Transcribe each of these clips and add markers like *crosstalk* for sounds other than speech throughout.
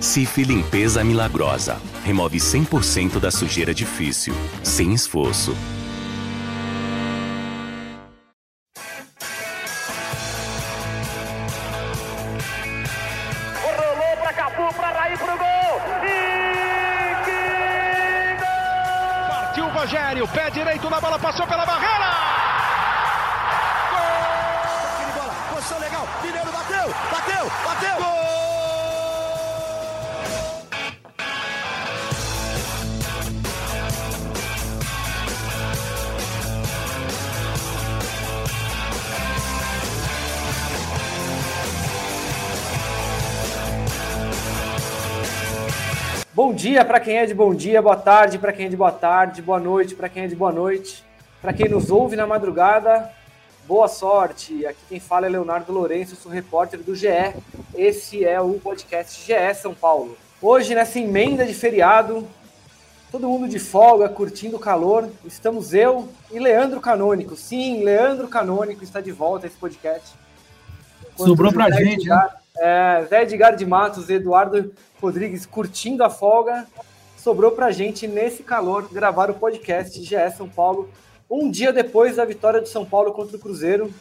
Cif Limpeza Milagrosa. Remove 100% da sujeira difícil, sem esforço. Rolou pra Capu, pra Raí, pro gol! E que gol! Partiu o Rogério, pé direito na bola, passou pela barreira! Dia para quem é de bom dia, boa tarde para quem é de boa tarde, boa noite para quem é de boa noite. Para quem nos ouve na madrugada, boa sorte. Aqui quem fala é Leonardo Lourenço, sou repórter do GE. Esse é o podcast GE São Paulo. Hoje, nessa emenda de feriado, todo mundo de folga, curtindo o calor, estamos eu e Leandro Canônico. Sim, Leandro Canônico está de volta a esse podcast. Sobrou pra gente, né? É, Zé Edgar de Matos, Eduardo Rodrigues curtindo a folga. Sobrou pra gente, nesse calor, gravar o podcast GE São Paulo, um dia depois da vitória do São Paulo contra o Cruzeiro.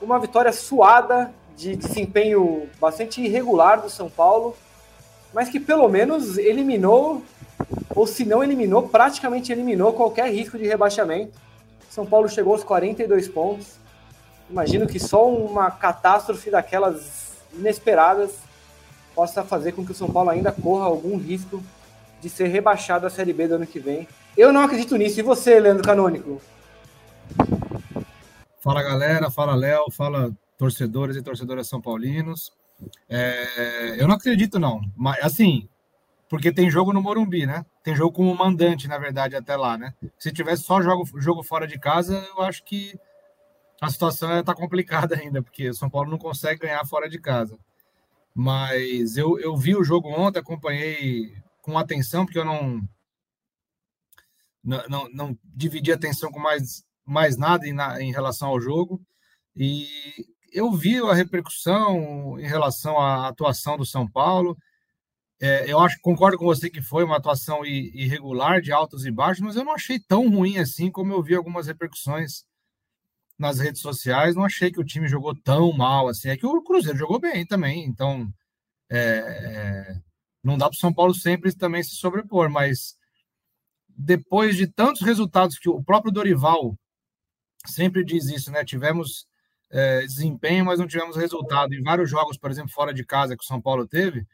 Uma vitória suada, de desempenho bastante irregular do São Paulo, mas que pelo menos eliminou, ou se não eliminou, praticamente eliminou qualquer risco de rebaixamento. São Paulo chegou aos 42 pontos. Imagino que só uma catástrofe daquelas inesperadas possa fazer com que o São Paulo ainda corra algum risco de ser rebaixado à Série B do ano que vem. Eu não acredito nisso. E você, Leandro Canônico? Fala galera, fala Léo, fala torcedores e torcedoras são paulinos. É, eu não acredito não, mas assim, porque tem jogo no Morumbi, né? Tem jogo como mandante, na verdade, até lá, né? Se tivesse só jogo, jogo fora de casa, eu acho que a situação está complicada ainda, porque São Paulo não consegue ganhar fora de casa. Mas eu, eu vi o jogo ontem, acompanhei com atenção, porque eu não não, não, não dividi atenção com mais, mais nada em, em relação ao jogo. E eu vi a repercussão em relação à atuação do São Paulo. É, eu acho concordo com você que foi uma atuação irregular, de altos e baixos, mas eu não achei tão ruim assim como eu vi algumas repercussões nas redes sociais, não achei que o time jogou tão mal assim. É que o Cruzeiro jogou bem também, então é, é, não dá para o São Paulo sempre também se sobrepor, mas depois de tantos resultados que o próprio Dorival sempre diz isso, né? Tivemos é, desempenho, mas não tivemos resultado. Em vários jogos, por exemplo, fora de casa que o São Paulo teve,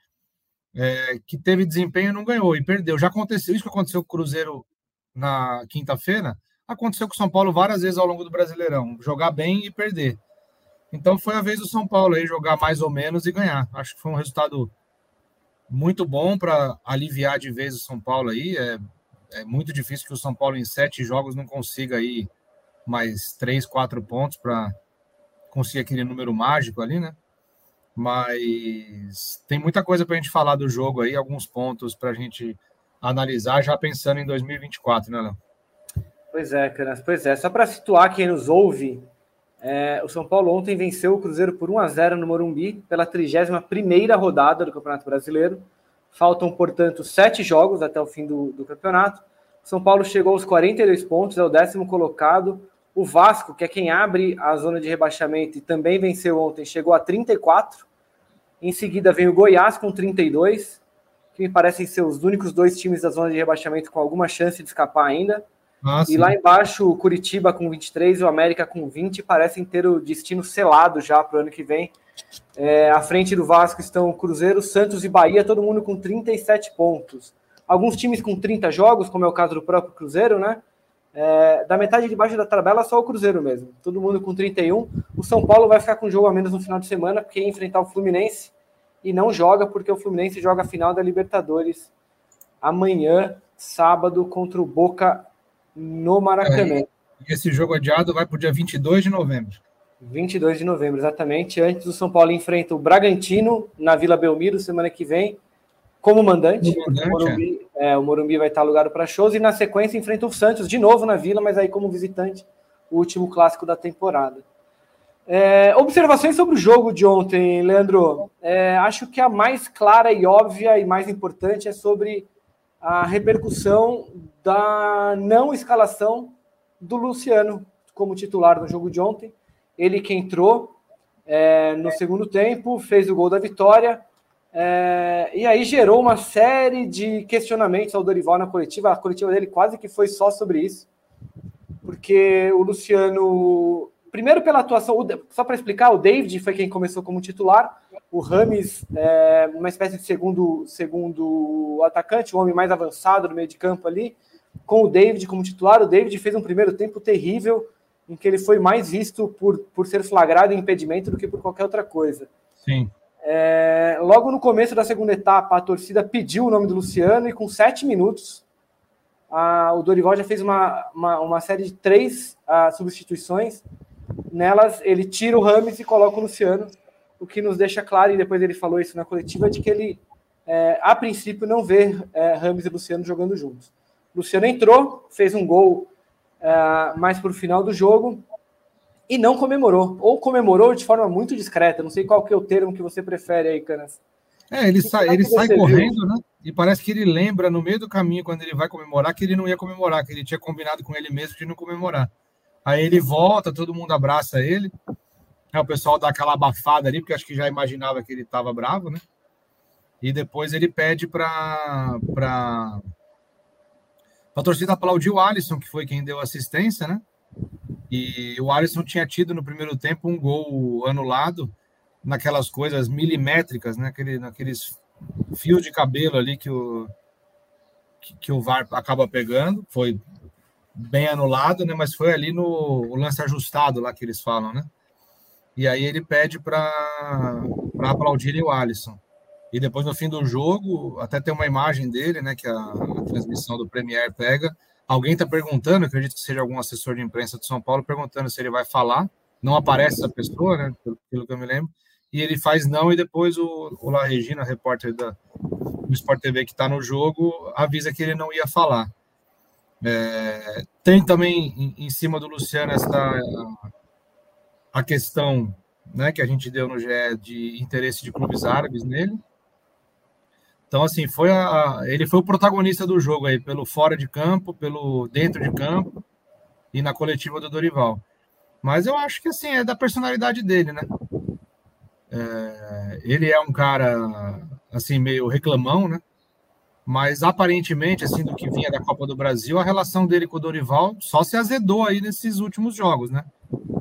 é, que teve desempenho não ganhou e perdeu. Já aconteceu isso que aconteceu com o Cruzeiro na quinta-feira Aconteceu com o São Paulo várias vezes ao longo do Brasileirão, jogar bem e perder. Então foi a vez do São Paulo aí jogar mais ou menos e ganhar. Acho que foi um resultado muito bom para aliviar de vez o São Paulo aí. É, é muito difícil que o São Paulo em sete jogos não consiga aí mais três, quatro pontos para conseguir aquele número mágico ali, né? Mas tem muita coisa para a gente falar do jogo aí, alguns pontos para a gente analisar já pensando em 2024, né, Léo? Pois é, Canas, pois é. Só para situar quem nos ouve, é, o São Paulo ontem venceu o Cruzeiro por 1 a 0 no Morumbi pela 31ª rodada do Campeonato Brasileiro. Faltam, portanto, sete jogos até o fim do, do campeonato. O São Paulo chegou aos 42 pontos, é o décimo colocado. O Vasco, que é quem abre a zona de rebaixamento e também venceu ontem, chegou a 34. Em seguida vem o Goiás com 32, que me parecem ser os únicos dois times da zona de rebaixamento com alguma chance de escapar ainda. Ah, e lá embaixo, o Curitiba com 23 e o América com 20 parecem ter o destino selado já para o ano que vem. É, à frente do Vasco estão Cruzeiro, Santos e Bahia, todo mundo com 37 pontos. Alguns times com 30 jogos, como é o caso do próprio Cruzeiro, né? É, da metade de baixo da tabela, só o Cruzeiro mesmo. Todo mundo com 31. O São Paulo vai ficar com um jogo a menos no final de semana, porque ia enfrentar o Fluminense e não joga, porque o Fluminense joga a final da Libertadores amanhã, sábado, contra o Boca no Maracanã. É, e esse jogo adiado vai para o dia 22 de novembro. 22 de novembro, exatamente. Antes o São Paulo enfrenta o Bragantino na Vila Belmiro semana que vem, como mandante. mandante o, Morumbi, é. É, o Morumbi vai estar alugado para shows e na sequência enfrenta o Santos de novo na Vila, mas aí como visitante, o último clássico da temporada. É, observações sobre o jogo de ontem, Leandro. É, acho que a mais clara e óbvia e mais importante é sobre a repercussão da não escalação do Luciano como titular no jogo de ontem. Ele que entrou é, no segundo tempo, fez o gol da vitória, é, e aí gerou uma série de questionamentos ao Dorival na coletiva. A coletiva dele quase que foi só sobre isso, porque o Luciano, primeiro pela atuação, só para explicar, o David foi quem começou como titular, o Rames, é, uma espécie de segundo, segundo atacante, o homem mais avançado no meio de campo ali, com o David como titular. O David fez um primeiro tempo terrível, em que ele foi mais visto por, por ser flagrado em impedimento do que por qualquer outra coisa. Sim. É, logo no começo da segunda etapa, a torcida pediu o nome do Luciano e com sete minutos a, o Dorival já fez uma, uma, uma série de três a, substituições. Nelas, ele tira o Rames e coloca o Luciano, o que nos deixa claro, e depois ele falou isso na coletiva, de que ele, é, a princípio, não vê é, Rames e Luciano jogando juntos. Luciano entrou, fez um gol uh, mais para o final do jogo e não comemorou, ou comemorou de forma muito discreta. Não sei qual que é o termo que você prefere aí, Canas. É, ele sai, ele sai correndo, viu? né? E parece que ele lembra no meio do caminho, quando ele vai comemorar, que ele não ia comemorar, que ele tinha combinado com ele mesmo de não comemorar. Aí ele volta, todo mundo abraça ele. Aí o pessoal dá aquela abafada ali, porque acho que já imaginava que ele estava bravo, né? E depois ele pede para a torcida aplaudiu o Alisson, que foi quem deu assistência, né? E o Alisson tinha tido no primeiro tempo um gol anulado naquelas coisas milimétricas, né? Aquele, naqueles fios de cabelo ali que o, que, que, o VAR acaba pegando. Foi bem anulado, né? Mas foi ali no lance ajustado lá que eles falam, né? E aí ele pede para aplaudir o Alisson. E depois, no fim do jogo, até tem uma imagem dele, né, que a, a transmissão do Premier pega. Alguém está perguntando, acredito que seja algum assessor de imprensa de São Paulo, perguntando se ele vai falar. Não aparece essa pessoa, né, pelo que eu me lembro. E ele faz não, e depois o, o La Regina, repórter da, do Sport TV que está no jogo, avisa que ele não ia falar. É, tem também em, em, cima do Luciano esta a, questão né, que a gente deu no GE de interesse de clubes árabes nele. Então, assim, foi a, ele foi o protagonista do jogo aí, pelo fora de campo, pelo dentro de campo e na coletiva do Dorival. Mas eu acho que, assim, é da personalidade dele, né? É, ele é um cara, assim, meio reclamão, né? Mas aparentemente, assim, do que vinha da Copa do Brasil, a relação dele com o Dorival só se azedou aí nesses últimos jogos, né?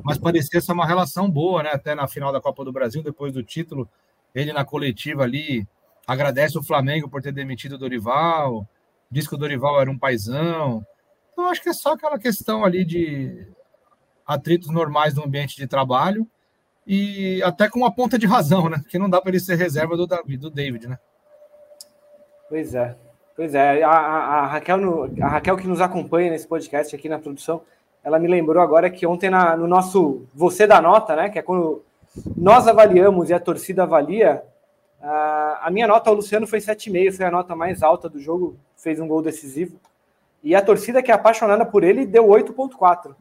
Mas parecia ser uma relação boa, né? Até na final da Copa do Brasil, depois do título, ele na coletiva ali agradece o Flamengo por ter demitido o Dorival, diz que o Dorival era um paizão. Então, acho que é só aquela questão ali de atritos normais no ambiente de trabalho e até com uma ponta de razão, né? Que não dá para ele ser reserva do, David, do David, né? Pois é. Pois é, a, a, a, Raquel no, a Raquel que nos acompanha nesse podcast aqui na produção, ela me lembrou agora que ontem na, no nosso Você da Nota, né? Que é quando nós avaliamos e a torcida avalia, Uh, a minha nota ao Luciano foi 7,5, foi a nota mais alta do jogo, fez um gol decisivo. E a torcida que é apaixonada por ele deu 8,4.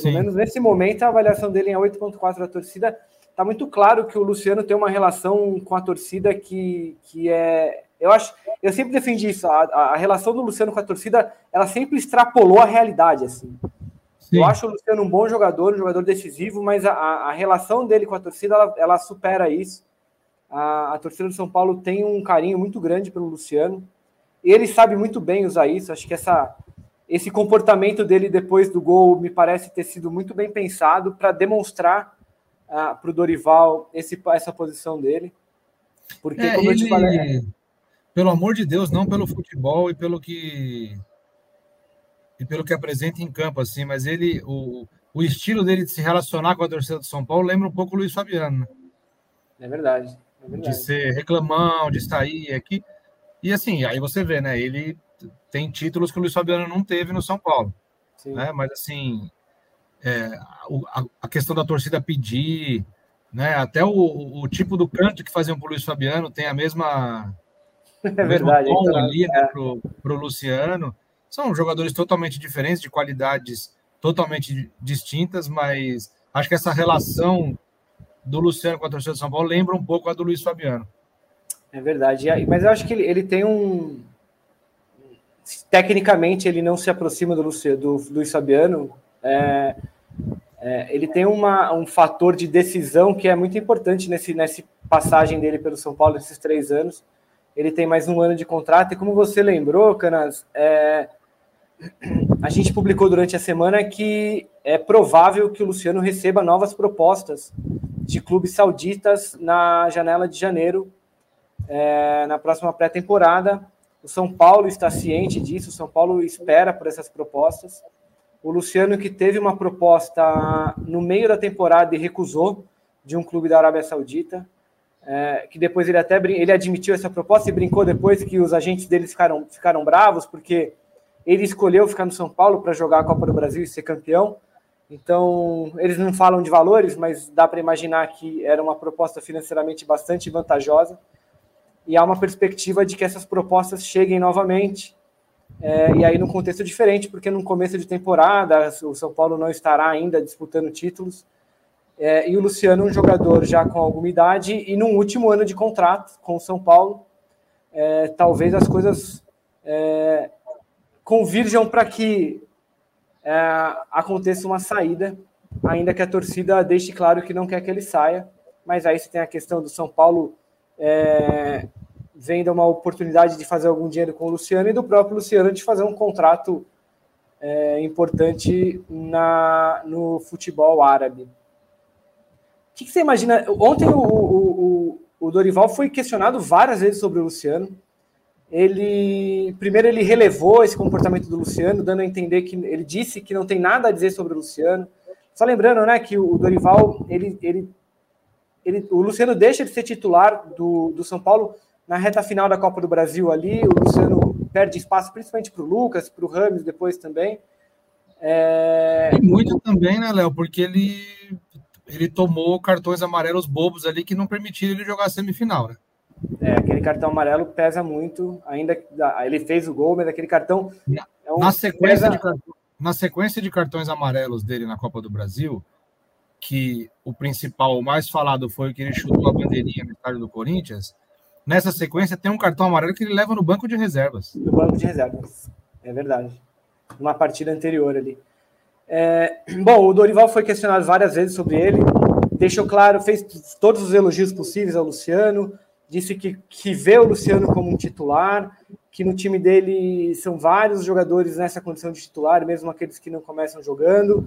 Pelo menos nesse momento, a avaliação dele é 8,4 da torcida. Está muito claro que o Luciano tem uma relação com a torcida que, que é. Eu acho, eu sempre defendi isso. A, a relação do Luciano com a torcida, ela sempre extrapolou a realidade. Assim. Eu acho o Luciano um bom jogador, um jogador decisivo, mas a, a relação dele com a torcida, ela, ela supera isso. A, a torcida do São Paulo tem um carinho muito grande pelo Luciano. Ele sabe muito bem usar isso. Acho que essa, esse comportamento dele depois do gol me parece ter sido muito bem pensado para demonstrar uh, para o Dorival esse, essa posição dele. Porque, é, como ele, eu te falei. Pelo amor de Deus, não pelo futebol e pelo que. E pelo que apresenta em campo, assim, mas ele. O, o estilo dele de se relacionar com a torcida do São Paulo lembra um pouco o Luiz Fabiano. Né? É verdade. É de ser reclamão, de sair aqui. E assim, aí você vê, né? Ele tem títulos que o Luiz Fabiano não teve no São Paulo. Sim. Né? Mas assim, é, a, a, questão da torcida pedir, né? Até o, o tipo do canto que faziam para o Luiz Fabiano tem a mesma. É verdade. Né, é. para o Luciano. São jogadores totalmente diferentes, de qualidades totalmente distintas, mas acho que essa relação do Luciano com a torcida de São Paulo lembra um pouco a do Luiz Fabiano. É verdade. Mas eu acho que ele, ele tem um. Tecnicamente, ele não se aproxima do, Luciano, do, do Luiz Fabiano. É, é, ele tem uma, um fator de decisão que é muito importante nesse, nessa passagem dele pelo São Paulo, esses três anos. Ele tem mais um ano de contrato, e como você lembrou, Canas, é, *clears throat* a gente publicou durante a semana que é provável que o Luciano receba novas propostas de clubes sauditas na janela de janeiro, é, na próxima pré-temporada. O São Paulo está ciente disso, o São Paulo espera por essas propostas. O Luciano, que teve uma proposta no meio da temporada e recusou de um clube da Arábia Saudita, é, que depois ele até ele admitiu essa proposta e brincou depois que os agentes dele ficaram, ficaram bravos, porque ele escolheu ficar no São Paulo para jogar a Copa do Brasil e ser campeão. Então, eles não falam de valores, mas dá para imaginar que era uma proposta financeiramente bastante vantajosa. E há uma perspectiva de que essas propostas cheguem novamente. É, e aí, num contexto diferente, porque no começo de temporada, o São Paulo não estará ainda disputando títulos. É, e o Luciano, um jogador já com alguma idade e num último ano de contrato com o São Paulo, é, talvez as coisas é, convirjam para que é, aconteça uma saída, ainda que a torcida deixe claro que não quer que ele saia. Mas aí você tem a questão do São Paulo é, vendo uma oportunidade de fazer algum dinheiro com o Luciano e do próprio Luciano de fazer um contrato é, importante na, no futebol árabe. Que, que você imagina? Ontem o, o, o, Dorival foi questionado várias vezes sobre o Luciano ele primeiro ele relevou esse comportamento do Luciano, dando a entender que ele disse que não tem nada a dizer sobre o Luciano. Só lembrando, né, que o Dorival, ele, ele, ele o Luciano deixa de ser titular do, do São Paulo na reta final da Copa do Brasil ali. O Luciano perde espaço, principalmente para o Lucas, para o Rames depois também. É... E muito também, né, Léo? Porque ele ele tomou cartões amarelos bobos ali que não permitiram ele jogar a semifinal, né? É, aquele cartão amarelo pesa muito, ainda ele fez o gol, mas aquele cartão. É um, na, sequência pesa... de, na sequência de cartões amarelos dele na Copa do Brasil, que o principal, o mais falado foi que ele chutou a bandeirinha no estádio do Corinthians. Nessa sequência tem um cartão amarelo que ele leva no banco de reservas. No banco de reservas, é verdade. Uma partida anterior ali. É, bom, o Dorival foi questionado várias vezes sobre ele, deixou claro, fez todos os elogios possíveis ao Luciano, disse que, que vê o Luciano como um titular, que no time dele são vários jogadores nessa condição de titular, mesmo aqueles que não começam jogando.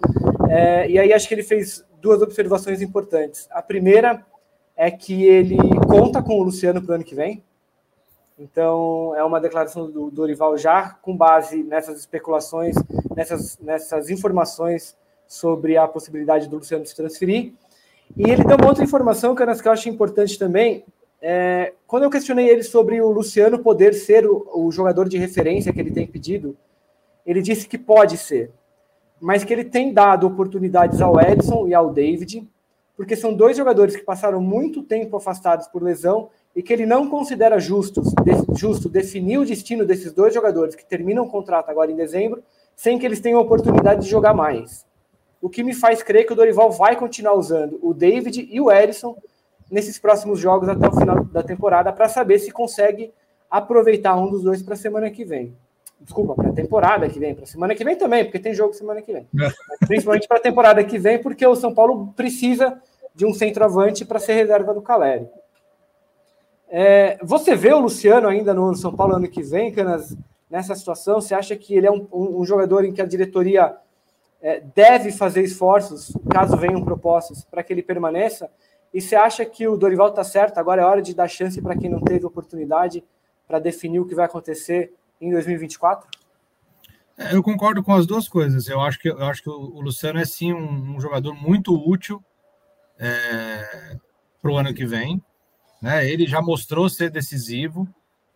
É, e aí acho que ele fez duas observações importantes. A primeira é que ele conta com o Luciano para o ano que vem. Então é uma declaração do Dorival já com base nessas especulações, nessas, nessas informações sobre a possibilidade do Luciano se transferir. E ele deu uma outra informação, que eu acho importante também, é, quando eu questionei ele sobre o Luciano poder ser o, o, jogador de referência que ele tem pedido, ele disse que pode ser, mas que ele tem dado oportunidades ao Edson e ao David, porque são dois jogadores que passaram muito tempo afastados por lesão e que ele não considera justos, de, justo definir o destino desses dois jogadores que terminam o contrato agora em dezembro, sem que eles tenham oportunidade de jogar mais. O que me faz crer que o Dorival vai continuar usando o David e o Edson nesses próximos jogos até o final da temporada para saber se consegue aproveitar um dos dois para a semana que vem. Desculpa, para a temporada que vem, para a semana que vem também, porque tem jogo semana que vem. É. Principalmente para a temporada que vem, porque o São Paulo precisa de um centroavante para ser reserva do Caleri. É, você vê o Luciano ainda no São Paulo ano que vem, Canas, nessa situação? Você acha que ele é um, um, jogador em que a diretoria é, deve fazer esforços, caso venham propostas, para que ele permaneça? E você acha que o Dorival está certo? Agora é hora de dar chance para quem não teve oportunidade para definir o que vai acontecer em 2024? É, eu concordo com as duas coisas. Eu acho que, eu acho que o Luciano é sim um, um jogador muito útil é, para o ano que vem. Né? Ele já mostrou ser decisivo.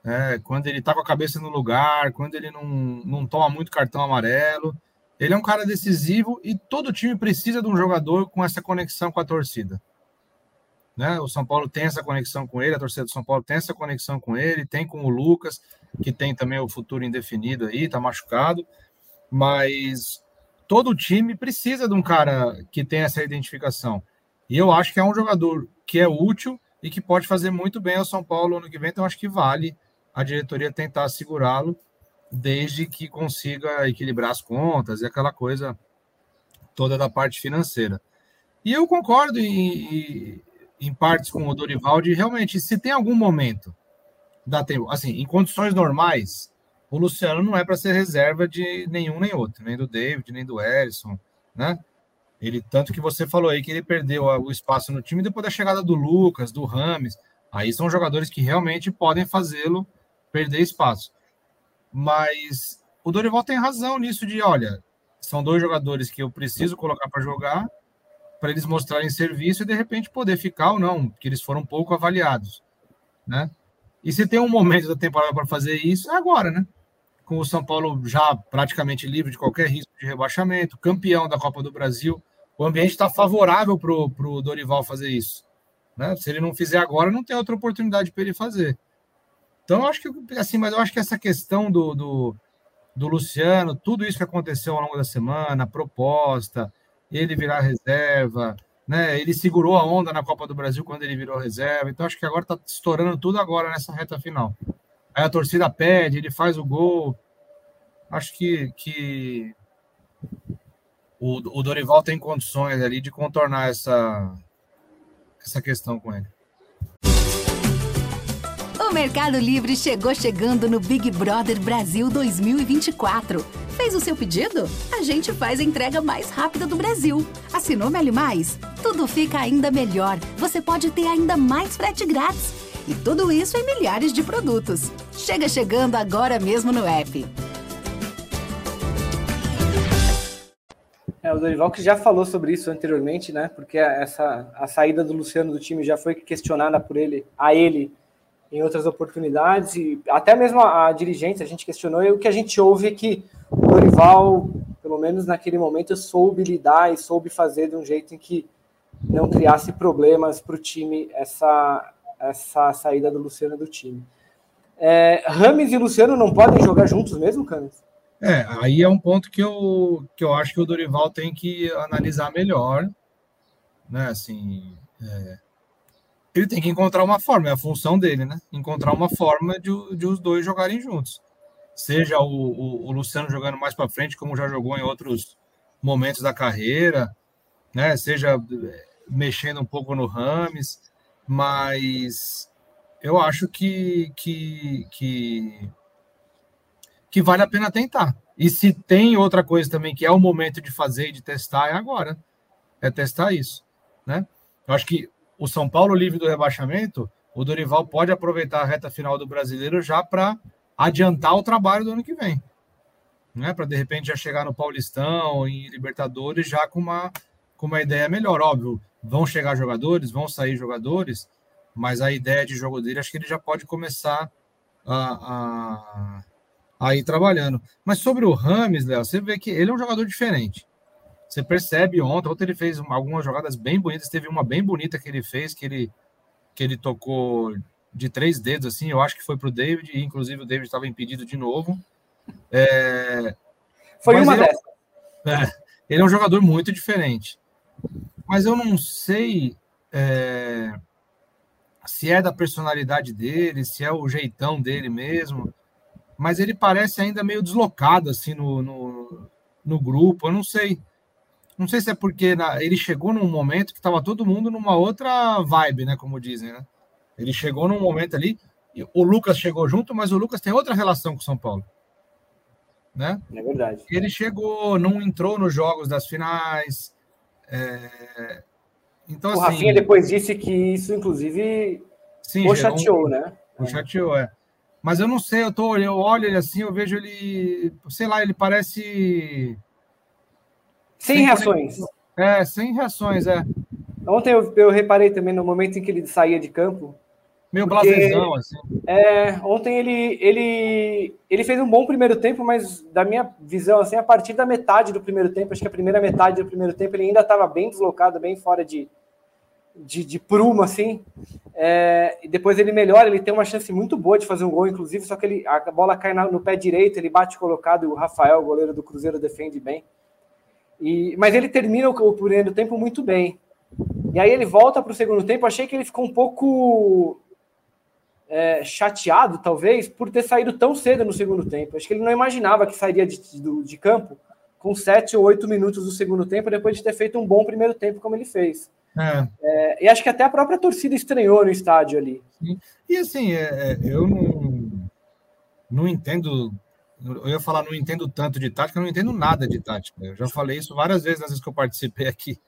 É, quando ele está com a cabeça no lugar, quando ele não, não toma muito cartão amarelo. Ele é um cara decisivo e todo time precisa de um jogador com essa conexão com a torcida. Né? O São Paulo tem essa conexão com ele, a torcida do São Paulo tem essa conexão com ele, tem com o Lucas, que tem também o futuro indefinido aí, tá machucado. Mas todo time precisa de um cara que tem essa identificação. E eu acho que é um jogador que é útil e que pode fazer muito bem ao São Paulo ano que vem, então acho que vale a diretoria tentar segurá-lo desde que consiga equilibrar as contas e aquela coisa toda da parte financeira. E eu concordo em, em partes com o Dorival de realmente, se tem algum momento da tempo, assim, em condições normais, o Luciano não é para ser reserva de nenhum nem outro, nem do David, nem do Ellison, né? Ele tanto que você falou aí que ele perdeu o espaço no time depois da chegada do Lucas, do Rames. Aí são jogadores que realmente podem fazê-lo perder espaço. Mas o Dorival tem razão nisso de, olha, são dois jogadores que eu preciso colocar para jogar para eles mostrarem serviço e de repente poder ficar ou não, porque eles foram pouco avaliados, né? E se tem um momento da temporada para fazer isso, é agora, né? Com o São Paulo já praticamente livre de qualquer risco de rebaixamento, campeão da Copa do Brasil, o ambiente está favorável para o Dorival fazer isso. Né? Se ele não fizer agora, não tem outra oportunidade para ele fazer. Então, acho que assim, mas eu acho que essa questão do, do, do Luciano, tudo isso que aconteceu ao longo da semana, a proposta, ele virar reserva, né? Ele segurou a onda na Copa do Brasil quando ele virou reserva. Então, acho que agora está estourando tudo agora nessa reta final. Aí a torcida pede, ele faz o gol. Acho que, que o, o Dorival tem condições ali de contornar essa, essa questão com ele. Mercado Livre chegou chegando no Big Brother Brasil 2024. Fez o seu pedido? A gente faz a entrega mais rápida do Brasil. Assinou Meli Mais? Tudo fica ainda melhor. Você pode ter ainda mais frete grátis. E tudo isso em milhares de produtos. Chega chegando agora mesmo no app. É, o Dorival que já falou sobre isso anteriormente, né? Porque essa a saída do Luciano do time já foi questionada por ele, a ele em outras oportunidades, e até mesmo a, a dirigente, a gente questionou, e o que a gente ouve é que o Dorival, pelo menos naquele momento, soube lidar e soube fazer de um jeito em que não criasse problemas para o time essa, essa saída do Luciano do time. É, Rames e Luciano não podem jogar juntos mesmo, Camis? É, aí é um ponto que eu, que eu acho que o Dorival tem que analisar melhor, né? Assim, é, ele tem que encontrar uma forma, é a função dele, né? Encontrar uma forma de, de os dois jogarem juntos. Seja o, o, o Luciano jogando mais para frente, como já jogou em outros momentos da carreira, né? Seja é, mexendo um pouco no Rames, mas eu acho que, que, que, que vale a pena tentar. E se tem outra coisa também que é o momento de fazer e de testar, é agora. É testar isso, né? Eu acho que o São Paulo livre do rebaixamento, o Dorival pode aproveitar a reta final do brasileiro já para adiantar o trabalho do ano que vem. Né? Para de repente já chegar no Paulistão, em Libertadores, já com uma, com uma ideia melhor. Óbvio, vão chegar jogadores, vão sair jogadores, mas a ideia de jogo dele, acho que ele já pode começar a, a, a ir trabalhando. Mas sobre o Rames, Léo, você vê que ele é um jogador diferente. Você percebe ontem, ontem ele fez algumas jogadas bem bonitas, teve uma bem bonita que ele fez, que ele, que ele tocou de três dedos, assim, eu acho que foi para o David, e inclusive o David estava impedido de novo. É... Foi Mas uma ele, dessas. É, ele é um jogador muito diferente. Mas eu não sei é, se é da personalidade dele, se é o jeitão dele mesmo, mas ele parece ainda meio deslocado assim no, no, no grupo, eu não sei. Não sei se é porque na, ele chegou num momento que estava todo mundo numa outra vibe, né? Como dizem, né? Ele chegou num momento ali. O Lucas chegou junto, mas o Lucas tem outra relação com o São Paulo. Né? É verdade. Ele chegou, não entrou nos jogos das finais. É... Então, o assim, Rafinha depois disse que isso, inclusive, sim, o chateou, um... né? O chateou, é. Mas eu não sei, eu, tô, eu olho ele assim, eu vejo ele, sei lá, ele parece sem, sem reações. É, sem reações, é. Ontem eu, eu, reparei também no momento em que ele saía de campo. Meio blasezão, assim. É, ontem ele, ele, ele fez um bom primeiro tempo, mas da minha visão, assim, a partir da metade do primeiro tempo, acho que a primeira metade do primeiro tempo, ele ainda estava bem deslocado, bem fora de, de, de prumo, assim. É, e depois ele melhora, ele tem uma chance muito boa de fazer um gol, inclusive, só que ele, a bola cai no pé direito, ele bate colocado e o Rafael, o goleiro do Cruzeiro, defende bem. E, mas ele termina o, o primeiro tempo muito bem. E aí ele volta para o segundo tempo. Achei que ele ficou um pouco é, chateado, talvez, por ter saído tão cedo no segundo tempo. Acho que ele não imaginava que sairia de, de, de campo com sete ou oito minutos do segundo tempo, depois de ter feito um bom primeiro tempo, como ele fez. É. É, e acho que até a própria torcida estranhou no estádio ali. Sim. E assim, é, é, eu não, não entendo. Eu ia falar, não entendo tanto de tática, eu não entendo nada de tática. Eu já falei isso várias vezes nas vezes que eu participei aqui,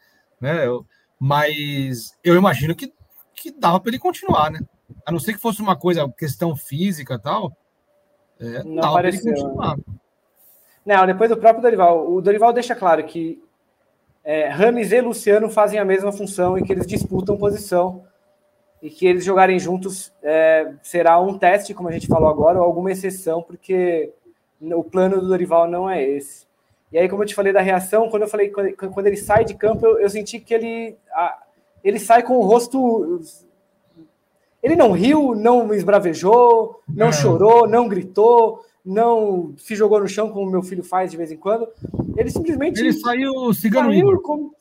né? Eu, mas eu imagino que, que dava para ele continuar, né? A não ser que fosse uma coisa, questão física e tal. É, não dava para ele continuar. Não, depois do próprio Dorival. O Dorival deixa claro que é, Rames e Luciano fazem a mesma função e que eles disputam posição e que eles jogarem juntos é, será um teste, como a gente falou agora, ou alguma exceção, porque o plano do Dorival não é esse. E aí, como eu te falei da reação, quando eu falei quando, ele sai de campo, eu, eu senti que ele, a, ele sai com o rosto. Ele não riu, não esbravejou, não é. chorou, não gritou, não se jogou no chão, como meu filho faz de vez em quando. Ele simplesmente. Ele saiu Cigano saiu Igor. Como...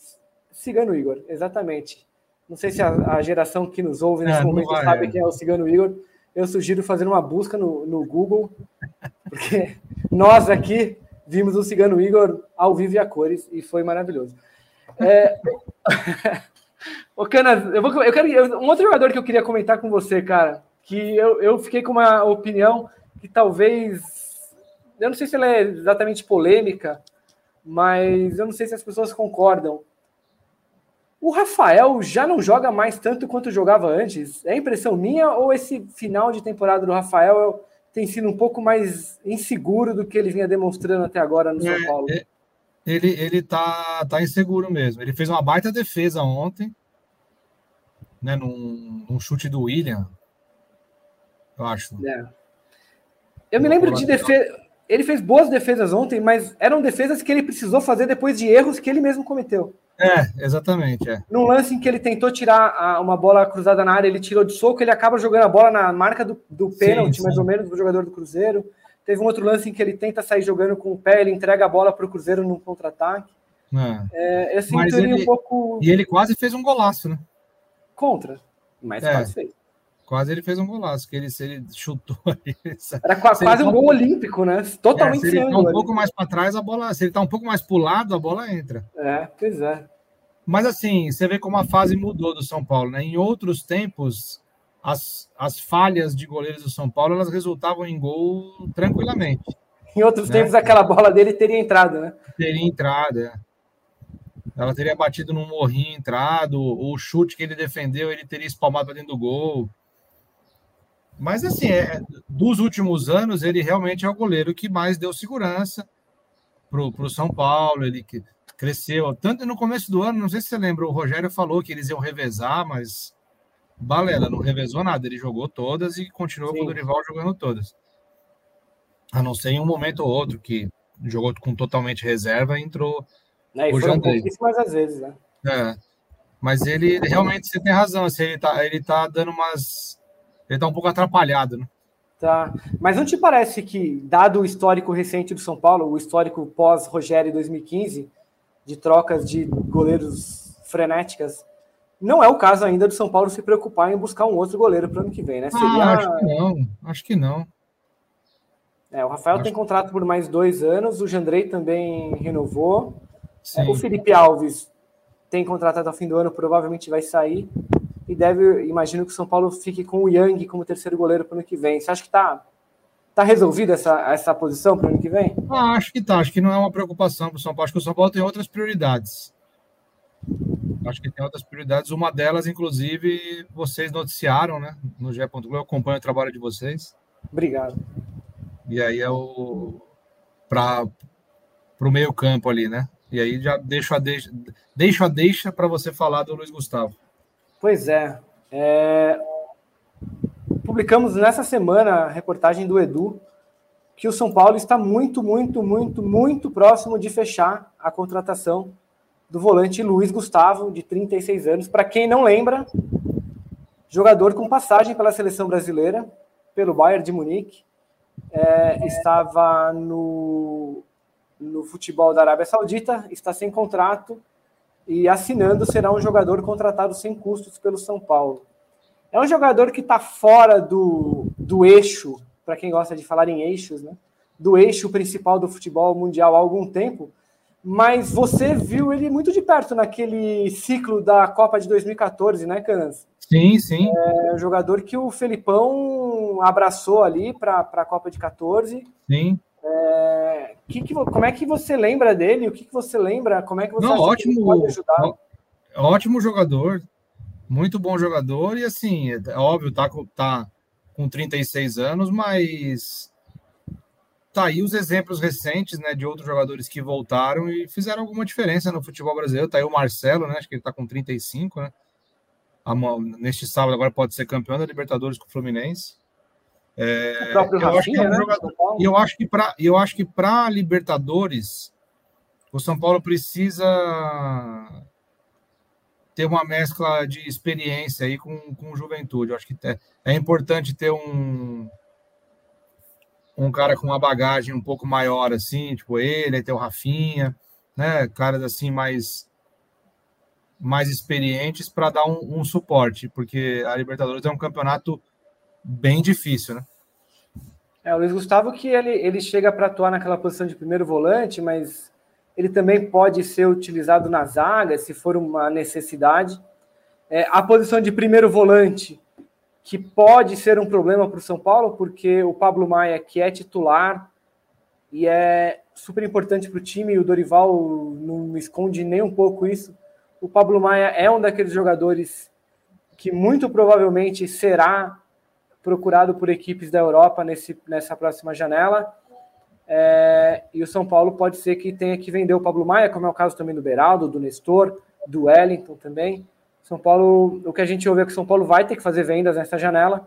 Cigano Igor, exatamente. Não sei se a, a geração que nos ouve nesse é, momento vai, sabe é. quem é o Cigano Igor. Eu sugiro fazer uma busca no, no Google, porque nós aqui vimos o Cigano Igor ao vivo e a cores e foi maravilhoso. É... *laughs* Ô, Canas, eu, vou, eu quero. Um outro jogador que eu queria comentar com você, cara, que eu, eu fiquei com uma opinião que talvez eu não sei se ela é exatamente polêmica, mas eu não sei se as pessoas concordam. O Rafael já não joga mais tanto quanto jogava antes? É impressão minha ou esse final de temporada do Rafael tem sido um pouco mais inseguro do que ele vinha demonstrando até agora no é, São Paulo? É, ele, ele tá, tá inseguro mesmo. Ele fez uma baita defesa ontem, né, num, num chute do William, eu acho. É. Eu me lembro de defesa ele fez boas defesas ontem, mas eram defesas que ele precisou fazer depois de erros que ele mesmo cometeu. É, exatamente. É. Num lance em que ele tentou tirar a, uma bola cruzada na área, ele tirou de soco, ele acaba jogando a bola na marca do, do pênalti, mais ou menos, do jogador do Cruzeiro. Teve um outro lance em que ele tenta sair jogando com o pé, ele entrega a bola para o Cruzeiro num contra-ataque. É. É, eu sinto ele, ele um pouco. E ele quase fez um golaço, né? Contra, mas é. quase fez. Quase ele fez um golaço, que ele, se ele chutou. *laughs* Era quase, quase um gol olímpico, né? Totalmente é, se ele tá um pouco mais para trás, a bola. Se ele tá um pouco mais pro lado, a bola entra. É, pois é. Mas assim, você vê como a fase mudou do São Paulo, né? Em outros tempos, as, as falhas de goleiros do São Paulo elas resultavam em gol tranquilamente. Em outros né? tempos, aquela bola dele teria entrado, né? Teria entrado, é. Ela teria batido no morrinho, entrado, o chute que ele defendeu, ele teria espalmado para dentro do gol. Mas, assim, é, dos últimos anos, ele realmente é o goleiro que mais deu segurança para o São Paulo. Ele que cresceu. Tanto no começo do ano, não sei se você lembra, o Rogério falou que eles iam revezar, mas Balela não revezou nada. Ele jogou todas e continuou Sim. com o Dorival jogando todas. A não ser em um momento ou outro que jogou com totalmente reserva e entrou é, e o foram pouquíssimas às vezes, né? É. Mas ele realmente você tem razão, assim, ele tá, ele tá dando umas ele está um pouco atrapalhado, né? Tá. Mas não te parece que, dado o histórico recente do São Paulo, o histórico pós-Rogério 2015, de trocas de goleiros frenéticas, não é o caso ainda do São Paulo se preocupar em buscar um outro goleiro para o ano que vem, né? Ah, Seria... Ah, acho que não, acho que não. É, o Rafael acho... tem contrato por mais dois anos, o Jandrei também renovou. É, o Felipe Alves tem contrato até o fim do ano, provavelmente vai sair e deve, imagino que o São Paulo fique com o Yang como terceiro goleiro para o ano que vem. Você acha que está tá resolvida essa, essa posição para o ano que vem? Ah, acho que tá. Acho que não é uma preocupação para o São Paulo. Acho que o São Paulo tem outras prioridades. Acho que tem outras prioridades. Uma delas, inclusive, vocês noticiaram, né? No GE. Eu acompanho o trabalho de vocês. Obrigado. E aí é o para o meio campo ali, né? E aí já deixo a deixa, deixo a deixa para você falar do Luiz Gustavo. Pois é. é. Publicamos nessa semana a reportagem do Edu que o São Paulo está muito, muito, muito, muito próximo de fechar a contratação do volante Luiz Gustavo, de 36 anos. Para quem não lembra, jogador com passagem pela seleção brasileira, pelo Bayern de Munique, é, estava no no futebol da Arábia Saudita, está sem contrato e assinando será um jogador contratado sem custos pelo São Paulo. É um jogador que está fora do, do eixo, para quem gosta de falar em eixos, né? Do eixo principal do futebol mundial há algum tempo, mas você viu ele muito de perto naquele ciclo da Copa de 2014, né, Canas? Sim, sim. É um jogador que o Felipão abraçou ali para a Copa de 14. Sim. É, que que, como é que você lembra dele? O que, que você lembra? Como é que você Não, ótimo, pode ajudar? Ótimo jogador, muito bom jogador, e assim, é óbvio, tá, tá com 36 anos, mas tá aí os exemplos recentes, né, de outros jogadores que voltaram e fizeram alguma diferença no futebol brasileiro. Tá aí o Marcelo, né, acho que ele tá com 35, né? Neste sábado agora pode ser campeão da Libertadores com o Fluminense. É, eu, Rafinha, acho que é um né? jogador, e eu acho que para eu acho que para Libertadores o São Paulo precisa ter uma mescla de experiência aí com, com juventude. Eu acho que é, é importante ter um um cara com uma bagagem um pouco maior assim, tipo ele, ter o Rafinha, né, caras assim mais mais experientes para dar um, um suporte, porque a Libertadores é um campeonato bem difícil, né? É, o Luiz Gustavo que ele, ele chega para atuar naquela posição de primeiro volante, mas ele também pode ser utilizado na zaga, se for uma necessidade. É, a posição de primeiro volante, que pode ser um problema para o São Paulo, porque o Pablo Maia, que é titular e é super importante para o time, e o Dorival não esconde nem um pouco isso. O Pablo Maia é um daqueles jogadores que muito provavelmente será procurado por equipes da Europa nesse, nessa próxima janela. É, e o São Paulo pode ser que tenha que vender o Pablo Maia, como é o caso também do Beraldo, do Nestor, do Wellington também. São Paulo, o que a gente ouve é que o São Paulo vai ter que fazer vendas nessa janela.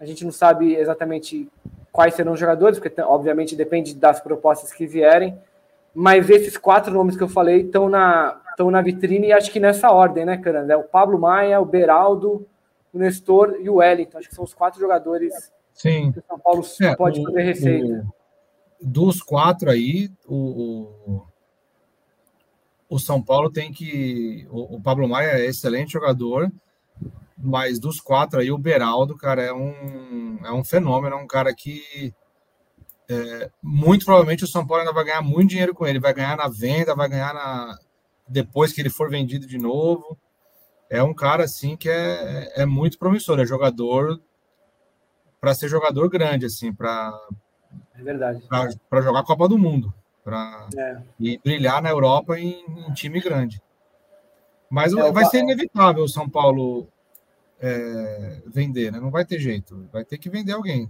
A gente não sabe exatamente quais serão os jogadores, porque obviamente depende das propostas que vierem. Mas esses quatro nomes que eu falei estão na, estão na vitrine e acho que nessa ordem, né, Caranda? É o Pablo Maia, o Beraldo, o Nestor e o Wellington. Acho que são os quatro jogadores Sim. que o São Paulo é, pode o, fazer receita. O, dos quatro aí, o, o, o, São Paulo tem que. O, o Pablo Maia é excelente jogador, mas dos quatro aí, o Beraldo, cara, é um, é um fenômeno, é um cara que. É, muito provavelmente o São Paulo ainda vai ganhar muito dinheiro com ele, vai ganhar na venda, vai ganhar na depois que ele for vendido de novo é um cara assim que é, é muito promissor, é jogador para ser jogador grande, assim, para é verdade para jogar a Copa do Mundo, para é. e brilhar na Europa em, em time grande. Mas é, vai ser inevitável o São Paulo é, vender, né? Não vai ter jeito, vai ter que vender alguém.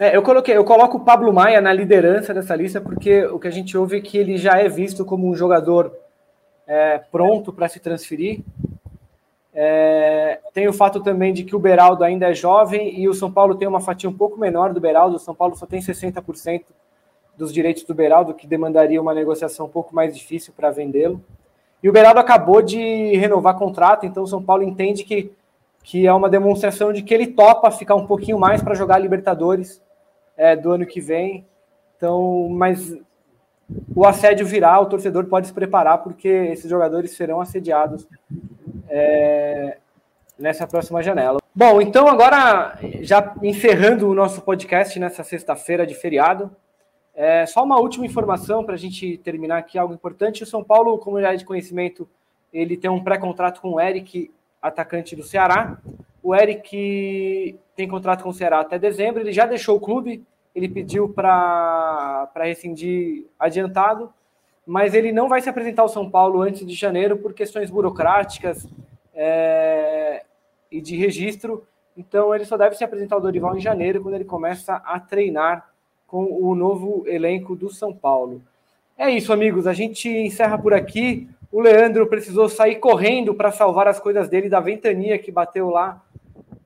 É, eu coloquei, eu coloco o Pablo Maia na liderança dessa lista porque o que a gente ouve é que ele já é visto como um jogador é, pronto para se transferir. É, tem o fato também de que o Beraldo ainda é jovem e o São Paulo tem uma fatia um pouco menor do Beraldo. O São Paulo só tem 60% dos direitos do Beraldo, que demandaria uma negociação um pouco mais difícil para vendê-lo. E o Beraldo acabou de renovar contrato, então o São Paulo entende que, que é uma demonstração de que ele topa ficar um pouquinho mais para jogar Libertadores é, do ano que vem. Então, mas o assédio virá, o torcedor pode se preparar, porque esses jogadores serão assediados é, nessa próxima janela. Bom, então agora, já encerrando o nosso podcast nessa sexta-feira de feriado, é, só uma última informação para a gente terminar aqui, algo importante. O São Paulo, já é de conhecimento, ele tem um pré-contrato com o Eric, atacante do Ceará. O Eric tem contrato com o Ceará até dezembro, ele já deixou o clube, ele pediu para rescindir adiantado, mas ele não vai se apresentar ao São Paulo antes de janeiro por questões burocráticas é, e de registro. Então ele só deve se apresentar ao Dorival em janeiro, quando ele começa a treinar com o novo elenco do São Paulo. É isso, amigos. A gente encerra por aqui. O Leandro precisou sair correndo para salvar as coisas dele da ventania que bateu lá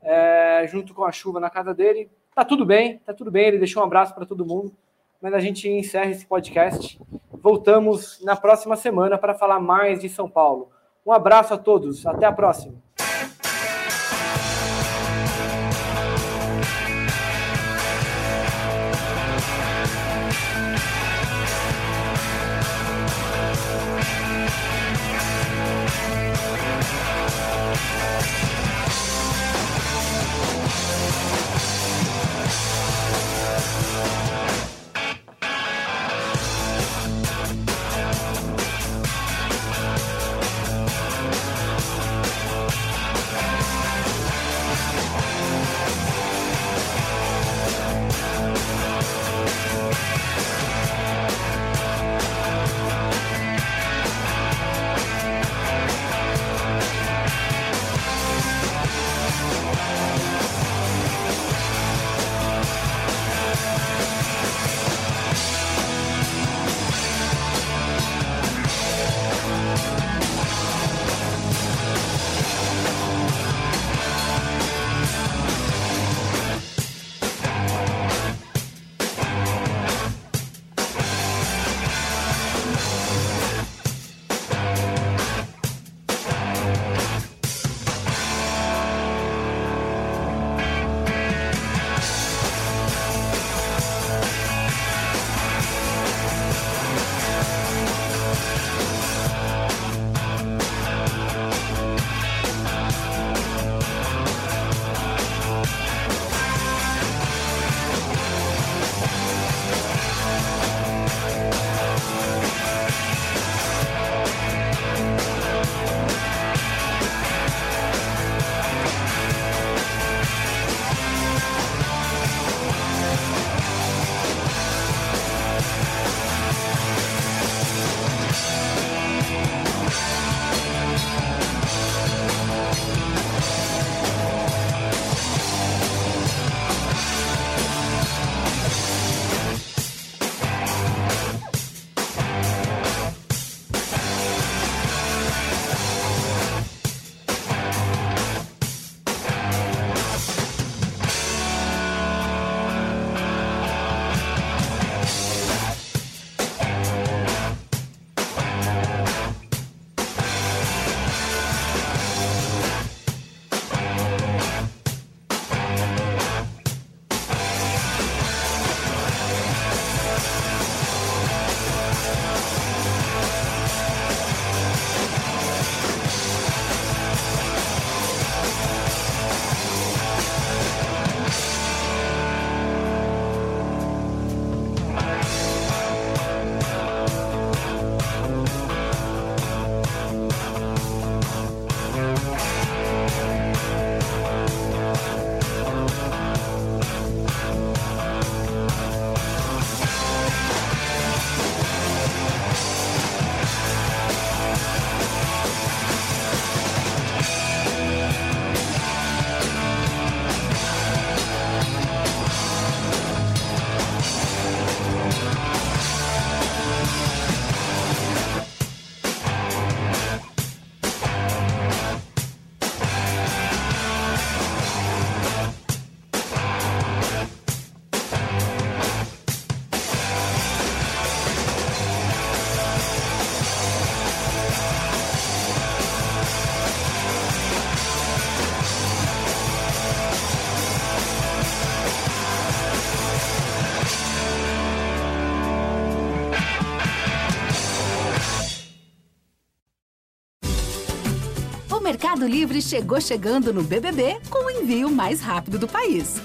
é, junto com a chuva na casa dele. Tá tudo bem, tá tudo bem. Ele deixou um abraço para todo mundo. Mas a gente encerra esse podcast. Voltamos na próxima semana para falar mais de São Paulo. Um abraço a todos. Até a próxima. Mercado Livre chegou chegando no BBB com o envio mais rápido do país.